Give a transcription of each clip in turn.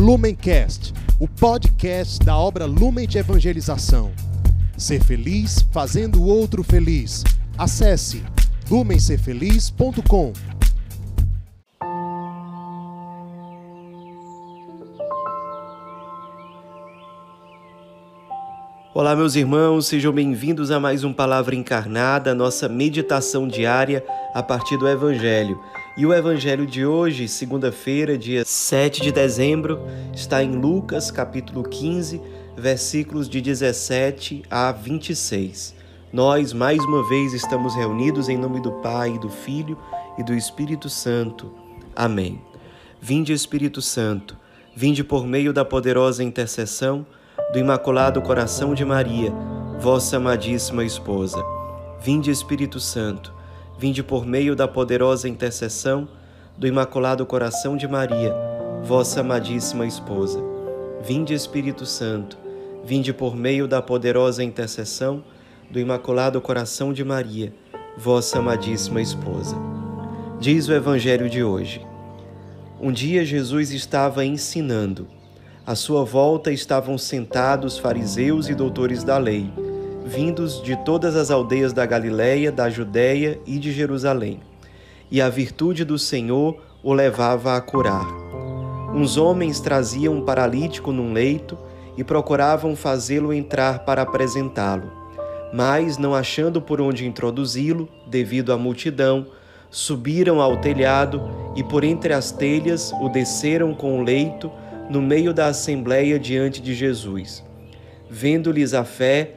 Lumencast, o podcast da obra Lumen de Evangelização. Ser feliz fazendo o outro feliz. Acesse lumencerfeliz.com. Olá, meus irmãos, sejam bem-vindos a mais um Palavra Encarnada, nossa meditação diária a partir do Evangelho. E o Evangelho de hoje, segunda-feira, dia 7 de dezembro, está em Lucas, capítulo 15, versículos de 17 a 26. Nós, mais uma vez, estamos reunidos em nome do Pai, do Filho e do Espírito Santo. Amém. Vinde, Espírito Santo, vinde por meio da poderosa intercessão do Imaculado Coração de Maria, vossa amadíssima esposa. Vinde, Espírito Santo, vinde por meio da poderosa intercessão do Imaculado Coração de Maria, vossa amadíssima esposa. Vinde, Espírito Santo, vinde por meio da poderosa intercessão do Imaculado Coração de Maria, vossa amadíssima esposa. Diz o Evangelho de hoje. Um dia Jesus estava ensinando à sua volta estavam sentados fariseus e doutores da lei, vindos de todas as aldeias da Galiléia, da Judéia e de Jerusalém. E a virtude do Senhor o levava a curar. Uns homens traziam um paralítico num leito e procuravam fazê-lo entrar para apresentá-lo. Mas, não achando por onde introduzi-lo, devido à multidão, subiram ao telhado e por entre as telhas o desceram com o leito no meio da assembleia diante de Jesus. Vendo-lhes a fé,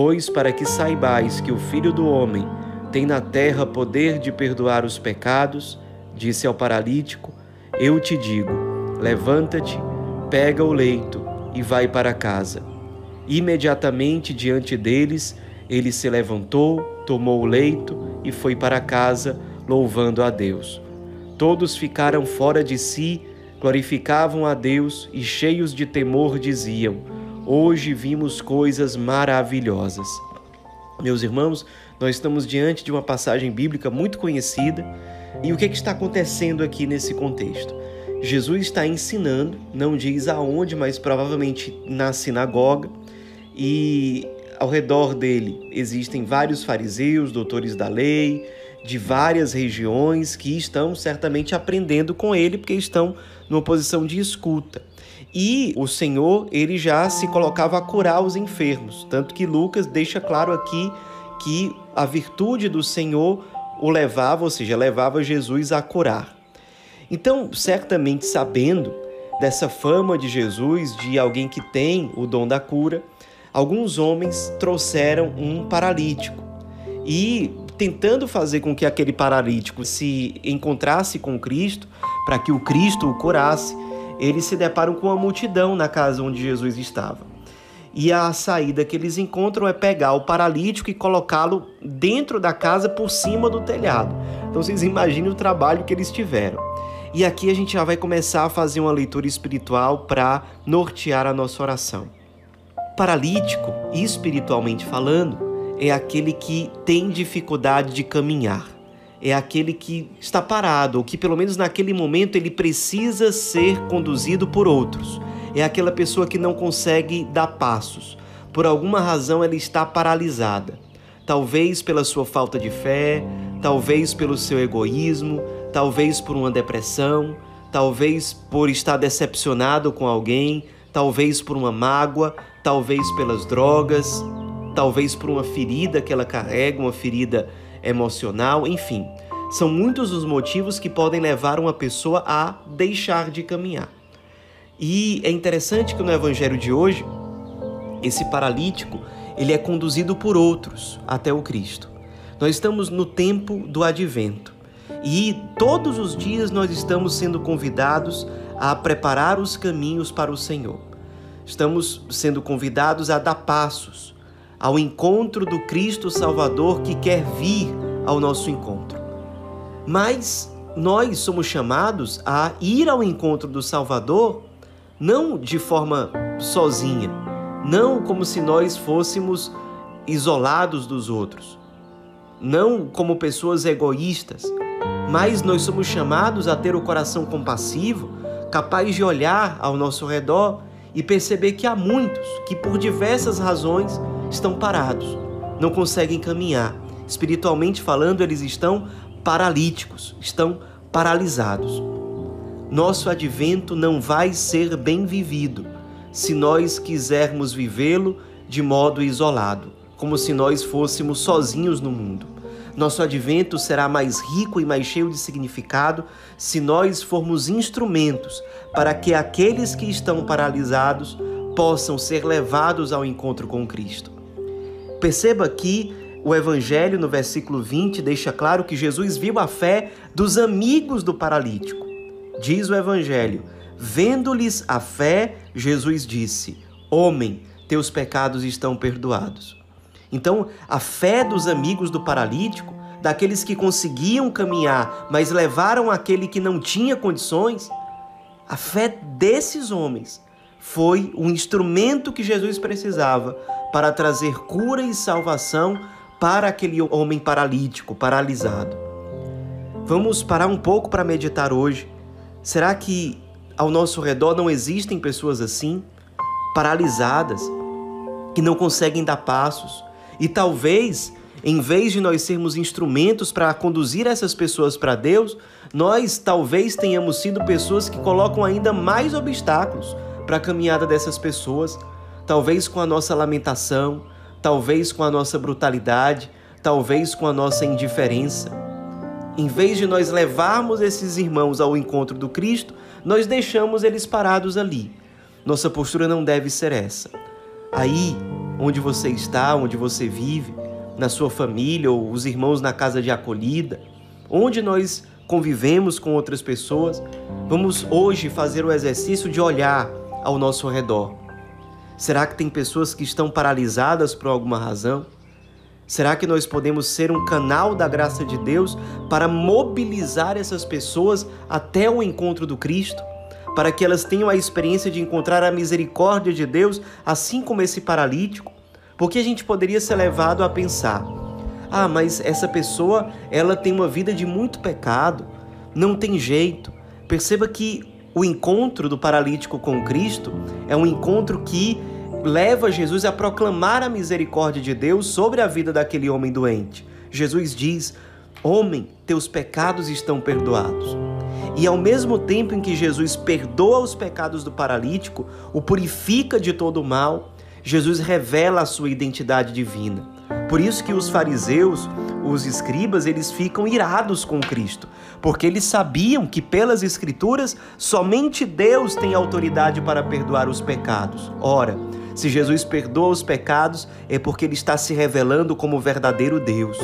Pois para que saibais que o Filho do Homem tem na terra poder de perdoar os pecados, disse ao paralítico, eu te digo, levanta-te, pega o leito e vai para casa. Imediatamente diante deles, ele se levantou, tomou o leito e foi para casa, louvando a Deus. Todos ficaram fora de si glorificavam a Deus e, cheios de temor, diziam: Hoje vimos coisas maravilhosas. Meus irmãos, nós estamos diante de uma passagem bíblica muito conhecida. E o que, é que está acontecendo aqui nesse contexto? Jesus está ensinando, não diz aonde, mas provavelmente na sinagoga, e ao redor dele existem vários fariseus, doutores da lei, de várias regiões que estão certamente aprendendo com ele, porque estão numa posição de escuta. E o Senhor, ele já se colocava a curar os enfermos, tanto que Lucas deixa claro aqui que a virtude do Senhor o levava, ou seja, levava Jesus a curar. Então, certamente sabendo dessa fama de Jesus, de alguém que tem o dom da cura, alguns homens trouxeram um paralítico. E tentando fazer com que aquele paralítico se encontrasse com Cristo, para que o Cristo o curasse, eles se deparam com a multidão na casa onde Jesus estava. E a saída que eles encontram é pegar o paralítico e colocá-lo dentro da casa por cima do telhado. Então vocês imaginem o trabalho que eles tiveram. E aqui a gente já vai começar a fazer uma leitura espiritual para nortear a nossa oração. Paralítico, espiritualmente falando, é aquele que tem dificuldade de caminhar. É aquele que está parado, ou que pelo menos naquele momento ele precisa ser conduzido por outros. É aquela pessoa que não consegue dar passos. Por alguma razão ela está paralisada. Talvez pela sua falta de fé, talvez pelo seu egoísmo, talvez por uma depressão, talvez por estar decepcionado com alguém, talvez por uma mágoa, talvez pelas drogas, talvez por uma ferida que ela carrega, uma ferida emocional, enfim. São muitos os motivos que podem levar uma pessoa a deixar de caminhar. E é interessante que no evangelho de hoje, esse paralítico, ele é conduzido por outros até o Cristo. Nós estamos no tempo do advento. E todos os dias nós estamos sendo convidados a preparar os caminhos para o Senhor. estamos sendo convidados a dar passos ao encontro do Cristo Salvador que quer vir ao nosso encontro. Mas nós somos chamados a ir ao encontro do Salvador não de forma sozinha, não como se nós fôssemos isolados dos outros, não como pessoas egoístas, mas nós somos chamados a ter o coração compassivo, capaz de olhar ao nosso redor e perceber que há muitos que, por diversas razões, estão parados, não conseguem caminhar. Espiritualmente falando, eles estão paralíticos, estão paralisados. Nosso advento não vai ser bem vivido se nós quisermos vivê-lo de modo isolado, como se nós fôssemos sozinhos no mundo. Nosso advento será mais rico e mais cheio de significado se nós formos instrumentos para que aqueles que estão paralisados possam ser levados ao encontro com Cristo. Perceba que o Evangelho, no versículo 20, deixa claro que Jesus viu a fé dos amigos do paralítico. Diz o Evangelho: vendo-lhes a fé, Jesus disse: Homem, teus pecados estão perdoados. Então, a fé dos amigos do paralítico, daqueles que conseguiam caminhar, mas levaram aquele que não tinha condições, a fé desses homens foi o instrumento que Jesus precisava para trazer cura e salvação para aquele homem paralítico, paralisado. Vamos parar um pouco para meditar hoje. Será que ao nosso redor não existem pessoas assim, paralisadas, que não conseguem dar passos, e talvez, em vez de nós sermos instrumentos para conduzir essas pessoas para Deus, nós talvez tenhamos sido pessoas que colocam ainda mais obstáculos para a caminhada dessas pessoas, talvez com a nossa lamentação, talvez com a nossa brutalidade, talvez com a nossa indiferença. Em vez de nós levarmos esses irmãos ao encontro do Cristo, nós deixamos eles parados ali. Nossa postura não deve ser essa. Aí, onde você está, onde você vive, na sua família ou os irmãos na casa de acolhida, onde nós convivemos com outras pessoas, vamos hoje fazer o exercício de olhar ao nosso redor. Será que tem pessoas que estão paralisadas por alguma razão? Será que nós podemos ser um canal da graça de Deus para mobilizar essas pessoas até o encontro do Cristo? Para que elas tenham a experiência de encontrar a misericórdia de Deus, assim como esse paralítico? Porque a gente poderia ser levado a pensar: ah, mas essa pessoa, ela tem uma vida de muito pecado, não tem jeito. Perceba que o encontro do paralítico com Cristo é um encontro que leva Jesus a proclamar a misericórdia de Deus sobre a vida daquele homem doente. Jesus diz: Homem, teus pecados estão perdoados. E ao mesmo tempo em que Jesus perdoa os pecados do paralítico, o purifica de todo o mal, Jesus revela a sua identidade divina. Por isso que os fariseus, os escribas, eles ficam irados com Cristo, porque eles sabiam que pelas escrituras somente Deus tem autoridade para perdoar os pecados. Ora, se Jesus perdoa os pecados, é porque ele está se revelando como verdadeiro Deus.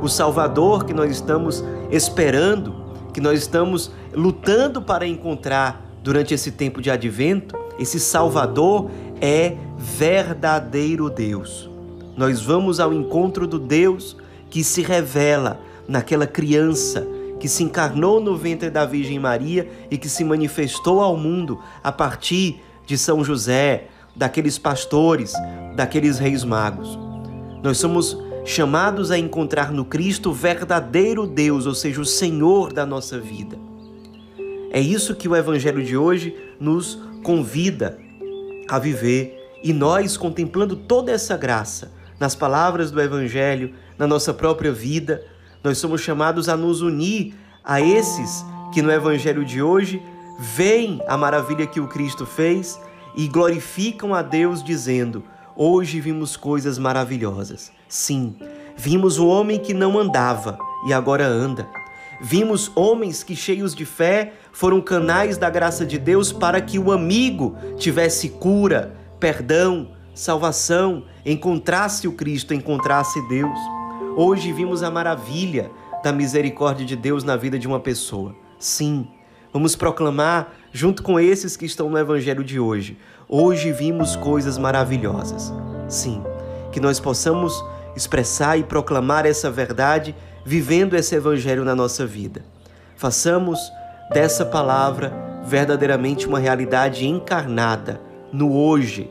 O Salvador que nós estamos esperando, que nós estamos lutando para encontrar durante esse tempo de advento, esse Salvador é verdadeiro Deus. Nós vamos ao encontro do Deus que se revela naquela criança que se encarnou no ventre da Virgem Maria e que se manifestou ao mundo a partir de São José, daqueles pastores, daqueles reis magos. Nós somos chamados a encontrar no Cristo o verdadeiro Deus, ou seja, o Senhor da nossa vida. É isso que o Evangelho de hoje nos convida a viver e nós, contemplando toda essa graça nas palavras do Evangelho, na nossa própria vida, nós somos chamados a nos unir a esses que no Evangelho de hoje veem a maravilha que o Cristo fez e glorificam a Deus, dizendo: Hoje vimos coisas maravilhosas. Sim, vimos o homem que não andava e agora anda. Vimos homens que, cheios de fé, foram canais da graça de Deus para que o amigo tivesse cura, perdão, salvação, encontrasse o Cristo, encontrasse Deus. Hoje vimos a maravilha da misericórdia de Deus na vida de uma pessoa. Sim, Vamos proclamar junto com esses que estão no evangelho de hoje. Hoje vimos coisas maravilhosas. Sim, que nós possamos expressar e proclamar essa verdade vivendo esse evangelho na nossa vida. Façamos dessa palavra verdadeiramente uma realidade encarnada no hoje